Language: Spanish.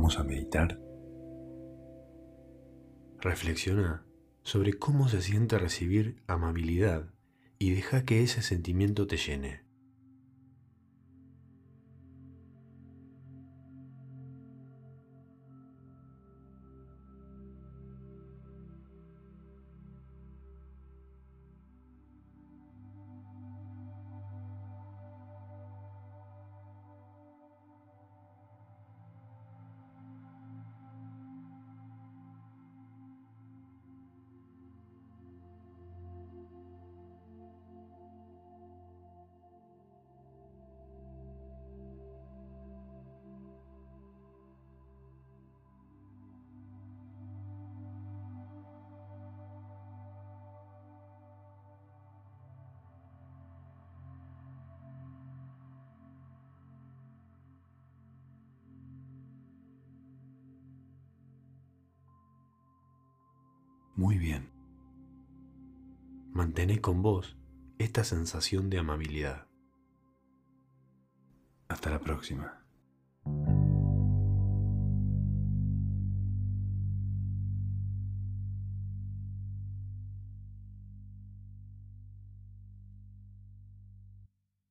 Vamos a meditar. Reflexiona sobre cómo se siente recibir amabilidad y deja que ese sentimiento te llene. Muy bien. Mantené con vos esta sensación de amabilidad. Hasta la próxima.